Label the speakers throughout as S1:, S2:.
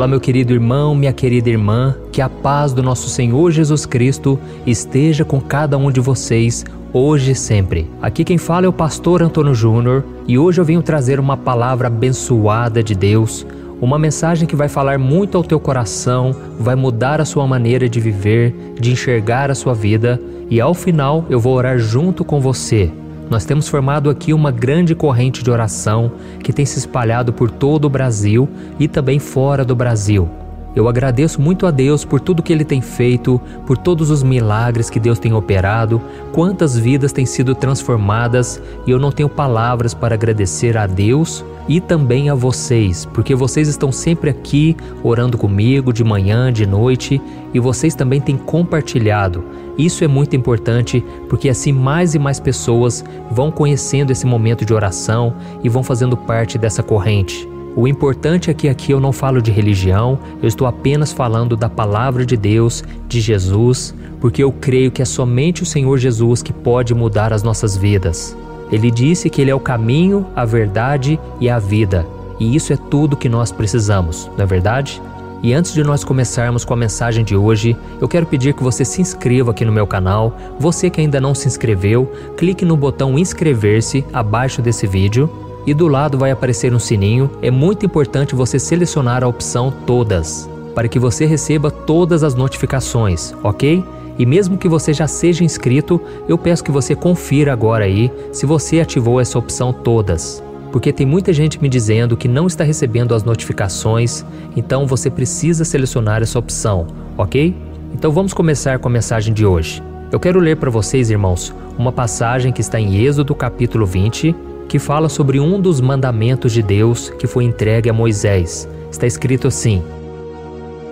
S1: Olá, meu querido irmão, minha querida irmã, que a paz do nosso Senhor Jesus Cristo esteja com cada um de vocês hoje e sempre. Aqui quem fala é o pastor Antônio Júnior e hoje eu venho trazer uma palavra abençoada de Deus, uma mensagem que vai falar muito ao teu coração, vai mudar a sua maneira de viver, de enxergar a sua vida e ao final eu vou orar junto com você nós temos formado aqui uma grande corrente de oração que tem se espalhado por todo o Brasil e também fora do Brasil. Eu agradeço muito a Deus por tudo que Ele tem feito, por todos os milagres que Deus tem operado, quantas vidas têm sido transformadas e eu não tenho palavras para agradecer a Deus e também a vocês, porque vocês estão sempre aqui orando comigo de manhã, de noite e vocês também têm compartilhado. Isso é muito importante porque assim mais e mais pessoas vão conhecendo esse momento de oração e vão fazendo parte dessa corrente. O importante é que aqui eu não falo de religião, eu estou apenas falando da palavra de Deus, de Jesus, porque eu creio que é somente o Senhor Jesus que pode mudar as nossas vidas. Ele disse que Ele é o caminho, a verdade e a vida. E isso é tudo que nós precisamos, não é verdade? E antes de nós começarmos com a mensagem de hoje, eu quero pedir que você se inscreva aqui no meu canal. Você que ainda não se inscreveu, clique no botão inscrever-se abaixo desse vídeo e do lado vai aparecer um sininho. É muito importante você selecionar a opção Todas para que você receba todas as notificações, ok? E mesmo que você já seja inscrito, eu peço que você confira agora aí se você ativou essa opção todas. Porque tem muita gente me dizendo que não está recebendo as notificações, então você precisa selecionar essa opção, ok? Então vamos começar com a mensagem de hoje. Eu quero ler para vocês, irmãos, uma passagem que está em Êxodo capítulo 20, que fala sobre um dos mandamentos de Deus que foi entregue a Moisés. Está escrito assim: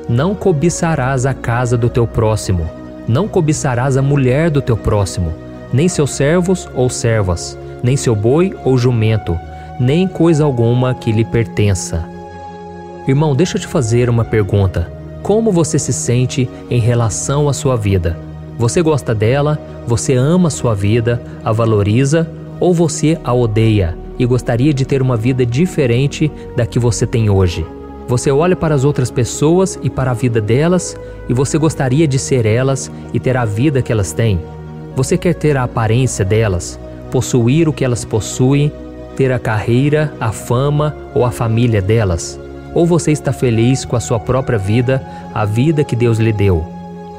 S1: Não cobiçarás a casa do teu próximo, não cobiçarás a mulher do teu próximo, nem seus servos ou servas, nem seu boi ou jumento, nem coisa alguma que lhe pertença. Irmão, deixa eu te fazer uma pergunta. Como você se sente em relação à sua vida? Você gosta dela? Você ama a sua vida? A valoriza? Ou você a odeia e gostaria de ter uma vida diferente da que você tem hoje? Você olha para as outras pessoas e para a vida delas e você gostaria de ser elas e ter a vida que elas têm. Você quer ter a aparência delas, possuir o que elas possuem, ter a carreira, a fama ou a família delas? Ou você está feliz com a sua própria vida, a vida que Deus lhe deu?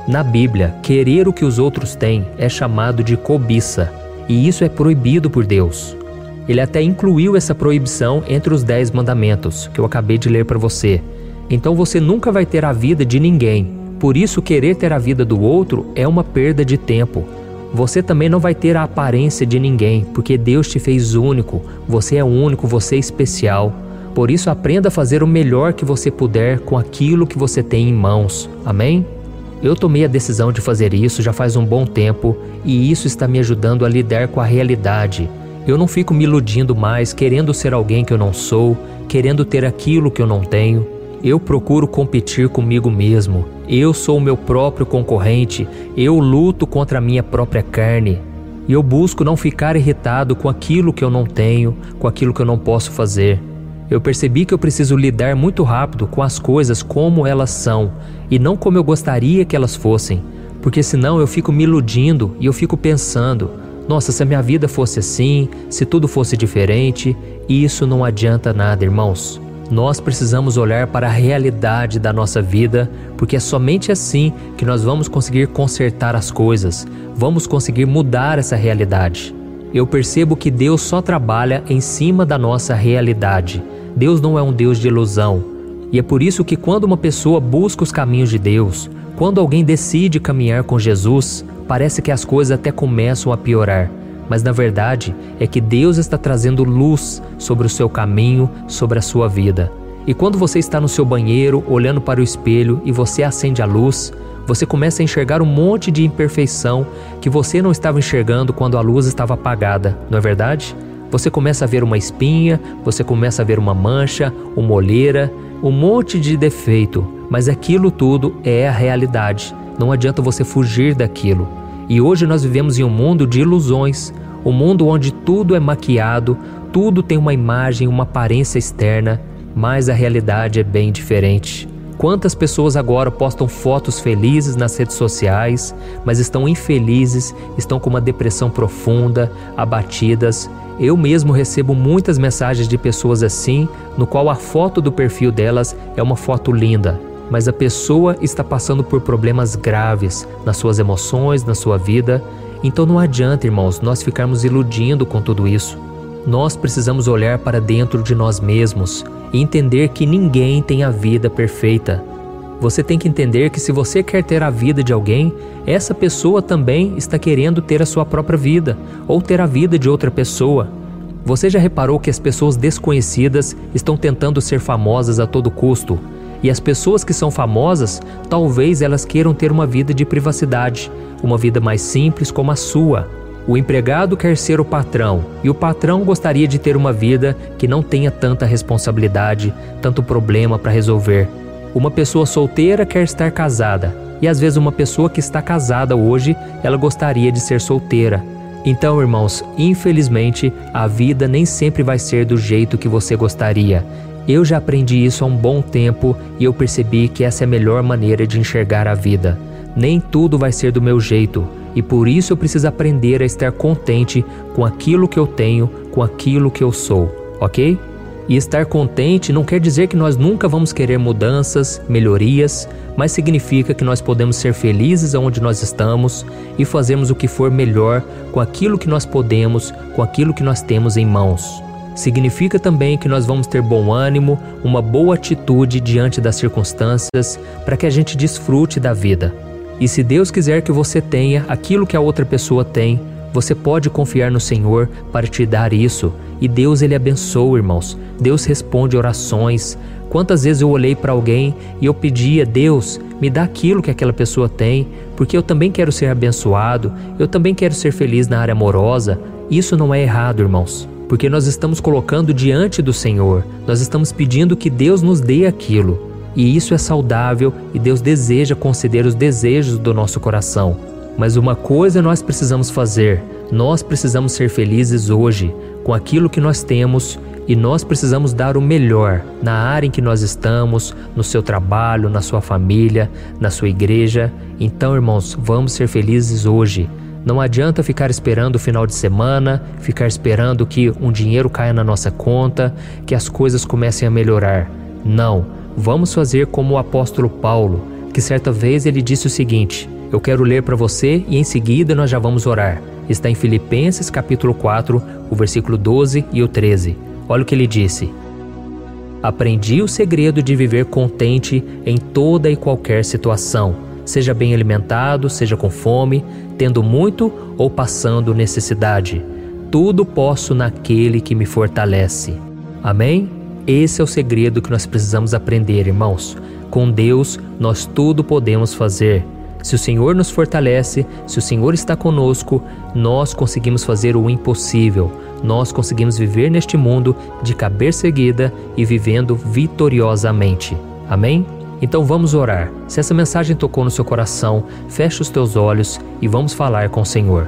S1: Na Bíblia, querer o que os outros têm é chamado de cobiça, e isso é proibido por Deus. Ele até incluiu essa proibição entre os dez mandamentos que eu acabei de ler para você. Então você nunca vai ter a vida de ninguém. Por isso, querer ter a vida do outro é uma perda de tempo. Você também não vai ter a aparência de ninguém, porque Deus te fez único. Você é único, você é especial. Por isso, aprenda a fazer o melhor que você puder com aquilo que você tem em mãos. Amém? Eu tomei a decisão de fazer isso já faz um bom tempo e isso está me ajudando a lidar com a realidade. Eu não fico me iludindo mais, querendo ser alguém que eu não sou, querendo ter aquilo que eu não tenho. Eu procuro competir comigo mesmo. Eu sou o meu próprio concorrente. Eu luto contra a minha própria carne. E eu busco não ficar irritado com aquilo que eu não tenho, com aquilo que eu não posso fazer. Eu percebi que eu preciso lidar muito rápido com as coisas como elas são e não como eu gostaria que elas fossem, porque senão eu fico me iludindo e eu fico pensando: nossa, se a minha vida fosse assim, se tudo fosse diferente, isso não adianta nada, irmãos. Nós precisamos olhar para a realidade da nossa vida, porque é somente assim que nós vamos conseguir consertar as coisas, vamos conseguir mudar essa realidade. Eu percebo que Deus só trabalha em cima da nossa realidade. Deus não é um Deus de ilusão. E é por isso que quando uma pessoa busca os caminhos de Deus, quando alguém decide caminhar com Jesus, parece que as coisas até começam a piorar, mas na verdade é que Deus está trazendo luz sobre o seu caminho, sobre a sua vida. E quando você está no seu banheiro, olhando para o espelho e você acende a luz, você começa a enxergar um monte de imperfeição que você não estava enxergando quando a luz estava apagada, não é verdade? Você começa a ver uma espinha, você começa a ver uma mancha, uma olheira, um monte de defeito, mas aquilo tudo é a realidade. Não adianta você fugir daquilo. E hoje nós vivemos em um mundo de ilusões, um mundo onde tudo é maquiado, tudo tem uma imagem, uma aparência externa, mas a realidade é bem diferente. Quantas pessoas agora postam fotos felizes nas redes sociais, mas estão infelizes, estão com uma depressão profunda, abatidas. Eu mesmo recebo muitas mensagens de pessoas assim, no qual a foto do perfil delas é uma foto linda, mas a pessoa está passando por problemas graves nas suas emoções, na sua vida. Então não adianta, irmãos, nós ficarmos iludindo com tudo isso. Nós precisamos olhar para dentro de nós mesmos e entender que ninguém tem a vida perfeita. Você tem que entender que se você quer ter a vida de alguém, essa pessoa também está querendo ter a sua própria vida ou ter a vida de outra pessoa. Você já reparou que as pessoas desconhecidas estão tentando ser famosas a todo custo? E as pessoas que são famosas, talvez elas queiram ter uma vida de privacidade, uma vida mais simples como a sua. O empregado quer ser o patrão e o patrão gostaria de ter uma vida que não tenha tanta responsabilidade, tanto problema para resolver. Uma pessoa solteira quer estar casada e às vezes uma pessoa que está casada hoje, ela gostaria de ser solteira. Então, irmãos, infelizmente, a vida nem sempre vai ser do jeito que você gostaria. Eu já aprendi isso há um bom tempo e eu percebi que essa é a melhor maneira de enxergar a vida. Nem tudo vai ser do meu jeito e por isso eu preciso aprender a estar contente com aquilo que eu tenho, com aquilo que eu sou, ok? E estar contente não quer dizer que nós nunca vamos querer mudanças, melhorias, mas significa que nós podemos ser felizes onde nós estamos e fazermos o que for melhor com aquilo que nós podemos, com aquilo que nós temos em mãos. Significa também que nós vamos ter bom ânimo, uma boa atitude diante das circunstâncias para que a gente desfrute da vida. E se Deus quiser que você tenha aquilo que a outra pessoa tem, você pode confiar no Senhor para te dar isso. E Deus ele abençoa, irmãos. Deus responde orações. Quantas vezes eu olhei para alguém e eu pedia, Deus, me dá aquilo que aquela pessoa tem, porque eu também quero ser abençoado, eu também quero ser feliz na área amorosa. Isso não é errado, irmãos, porque nós estamos colocando diante do Senhor, nós estamos pedindo que Deus nos dê aquilo. E isso é saudável e Deus deseja conceder os desejos do nosso coração. Mas uma coisa nós precisamos fazer: nós precisamos ser felizes hoje com aquilo que nós temos e nós precisamos dar o melhor na área em que nós estamos, no seu trabalho, na sua família, na sua igreja. Então, irmãos, vamos ser felizes hoje. Não adianta ficar esperando o final de semana, ficar esperando que um dinheiro caia na nossa conta, que as coisas comecem a melhorar. Não. Vamos fazer como o apóstolo Paulo, que certa vez ele disse o seguinte: Eu quero ler para você e em seguida nós já vamos orar. Está em Filipenses capítulo 4, o versículo 12 e o 13. Olha o que ele disse: Aprendi o segredo de viver contente em toda e qualquer situação, seja bem alimentado, seja com fome, tendo muito ou passando necessidade. Tudo posso naquele que me fortalece. Amém? Esse é o segredo que nós precisamos aprender, irmãos. Com Deus, nós tudo podemos fazer. Se o Senhor nos fortalece, se o Senhor está conosco, nós conseguimos fazer o impossível. Nós conseguimos viver neste mundo de cabeça erguida e vivendo vitoriosamente. Amém? Então vamos orar. Se essa mensagem tocou no seu coração, feche os teus olhos e vamos falar com o Senhor.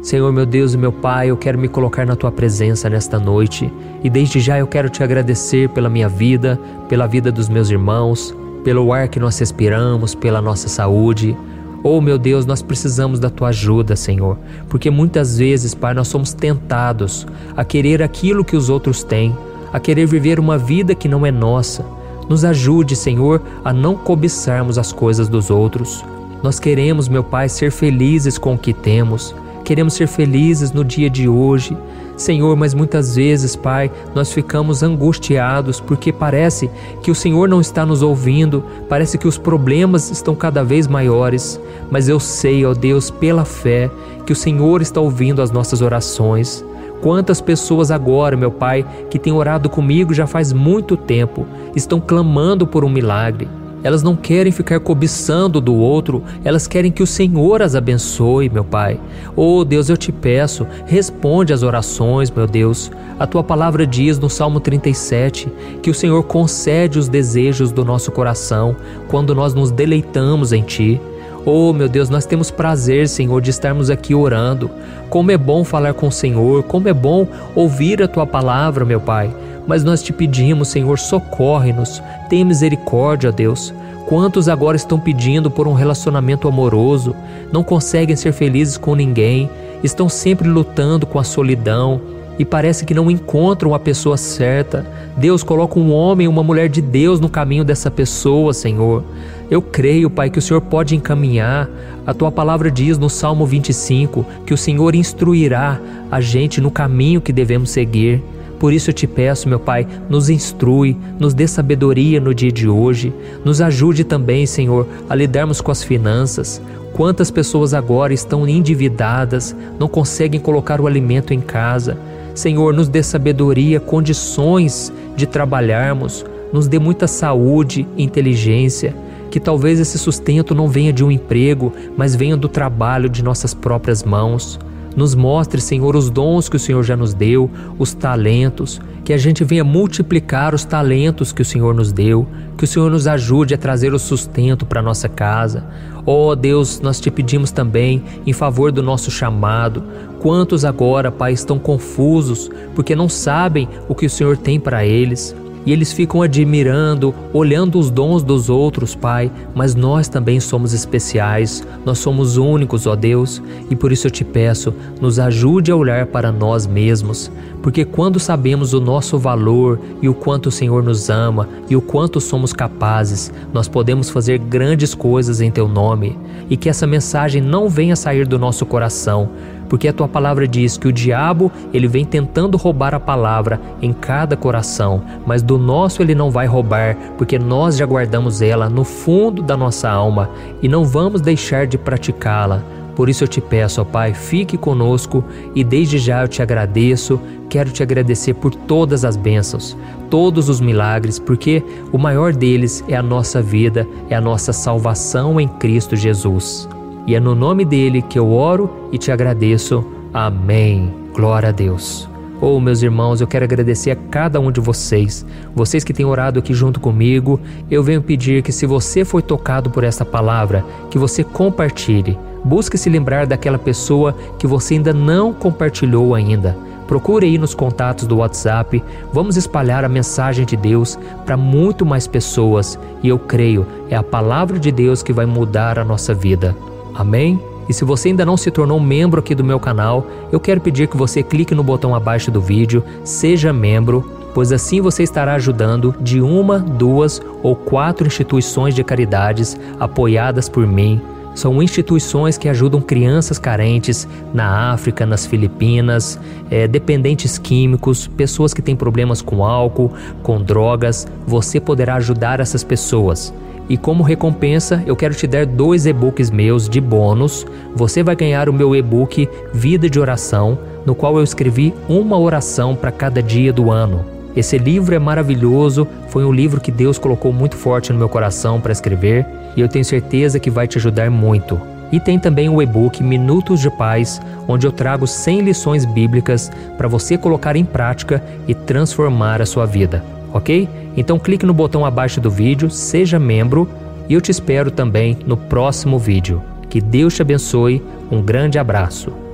S1: Senhor meu Deus e meu Pai, eu quero me colocar na tua presença nesta noite e desde já eu quero te agradecer pela minha vida, pela vida dos meus irmãos, pelo ar que nós respiramos, pela nossa saúde. Oh meu Deus, nós precisamos da tua ajuda, Senhor, porque muitas vezes, Pai, nós somos tentados a querer aquilo que os outros têm, a querer viver uma vida que não é nossa. Nos ajude, Senhor, a não cobiçarmos as coisas dos outros. Nós queremos, meu Pai, ser felizes com o que temos queremos ser felizes no dia de hoje. Senhor, mas muitas vezes, Pai, nós ficamos angustiados porque parece que o Senhor não está nos ouvindo, parece que os problemas estão cada vez maiores. Mas eu sei, ó Deus, pela fé, que o Senhor está ouvindo as nossas orações. Quantas pessoas agora, meu Pai, que têm orado comigo já faz muito tempo, estão clamando por um milagre. Elas não querem ficar cobiçando do outro, elas querem que o Senhor as abençoe, meu Pai. Oh Deus, eu te peço, responde às orações, meu Deus. A tua palavra diz no Salmo 37 que o Senhor concede os desejos do nosso coração quando nós nos deleitamos em Ti. Oh, meu Deus, nós temos prazer, Senhor, de estarmos aqui orando. Como é bom falar com o Senhor, como é bom ouvir a tua palavra, meu Pai. Mas nós te pedimos, Senhor, socorre-nos. Tem misericórdia, Deus. Quantos agora estão pedindo por um relacionamento amoroso, não conseguem ser felizes com ninguém, estão sempre lutando com a solidão e parece que não encontram a pessoa certa. Deus coloca um homem, uma mulher de Deus no caminho dessa pessoa, Senhor. Eu creio, Pai, que o Senhor pode encaminhar. A tua palavra diz no Salmo 25 que o Senhor instruirá a gente no caminho que devemos seguir. Por isso eu te peço, meu Pai, nos instrui, nos dê sabedoria no dia de hoje, nos ajude também, Senhor, a lidarmos com as finanças. Quantas pessoas agora estão endividadas, não conseguem colocar o alimento em casa. Senhor, nos dê sabedoria, condições de trabalharmos, nos dê muita saúde, inteligência, que talvez esse sustento não venha de um emprego, mas venha do trabalho de nossas próprias mãos. Nos mostre, Senhor, os dons que o Senhor já nos deu, os talentos, que a gente venha multiplicar os talentos que o Senhor nos deu, que o Senhor nos ajude a trazer o sustento para nossa casa. Ó oh, Deus, nós te pedimos também em favor do nosso chamado. Quantos agora, Pai, estão confusos porque não sabem o que o Senhor tem para eles? E eles ficam admirando, olhando os dons dos outros, Pai, mas nós também somos especiais, nós somos únicos, ó Deus, e por isso eu te peço, nos ajude a olhar para nós mesmos, porque quando sabemos o nosso valor e o quanto o Senhor nos ama e o quanto somos capazes, nós podemos fazer grandes coisas em Teu nome, e que essa mensagem não venha sair do nosso coração, porque a tua palavra diz que o diabo, ele vem tentando roubar a palavra em cada coração, mas do nosso ele não vai roubar, porque nós já guardamos ela no fundo da nossa alma e não vamos deixar de praticá-la. Por isso eu te peço, ó Pai, fique conosco e desde já eu te agradeço. Quero te agradecer por todas as bênçãos, todos os milagres, porque o maior deles é a nossa vida, é a nossa salvação em Cristo Jesus. E é no nome dele que eu oro e te agradeço. Amém. Glória a Deus. Oh, meus irmãos, eu quero agradecer a cada um de vocês, vocês que têm orado aqui junto comigo. Eu venho pedir que, se você foi tocado por essa palavra, que você compartilhe. Busque se lembrar daquela pessoa que você ainda não compartilhou ainda. Procure aí nos contatos do WhatsApp. Vamos espalhar a mensagem de Deus para muito mais pessoas e eu creio é a palavra de Deus que vai mudar a nossa vida. Amém? E se você ainda não se tornou membro aqui do meu canal, eu quero pedir que você clique no botão abaixo do vídeo, seja membro, pois assim você estará ajudando de uma, duas ou quatro instituições de caridades apoiadas por mim. São instituições que ajudam crianças carentes na África, nas Filipinas, é, dependentes químicos, pessoas que têm problemas com álcool, com drogas. Você poderá ajudar essas pessoas. E como recompensa, eu quero te dar dois e-books meus de bônus. Você vai ganhar o meu e-book Vida de Oração, no qual eu escrevi uma oração para cada dia do ano. Esse livro é maravilhoso, foi um livro que Deus colocou muito forte no meu coração para escrever e eu tenho certeza que vai te ajudar muito. E tem também o e-book Minutos de Paz, onde eu trago 100 lições bíblicas para você colocar em prática e transformar a sua vida ok? Então clique no botão abaixo do vídeo, seja membro e eu te espero também no próximo vídeo. Que Deus te abençoe, um grande abraço.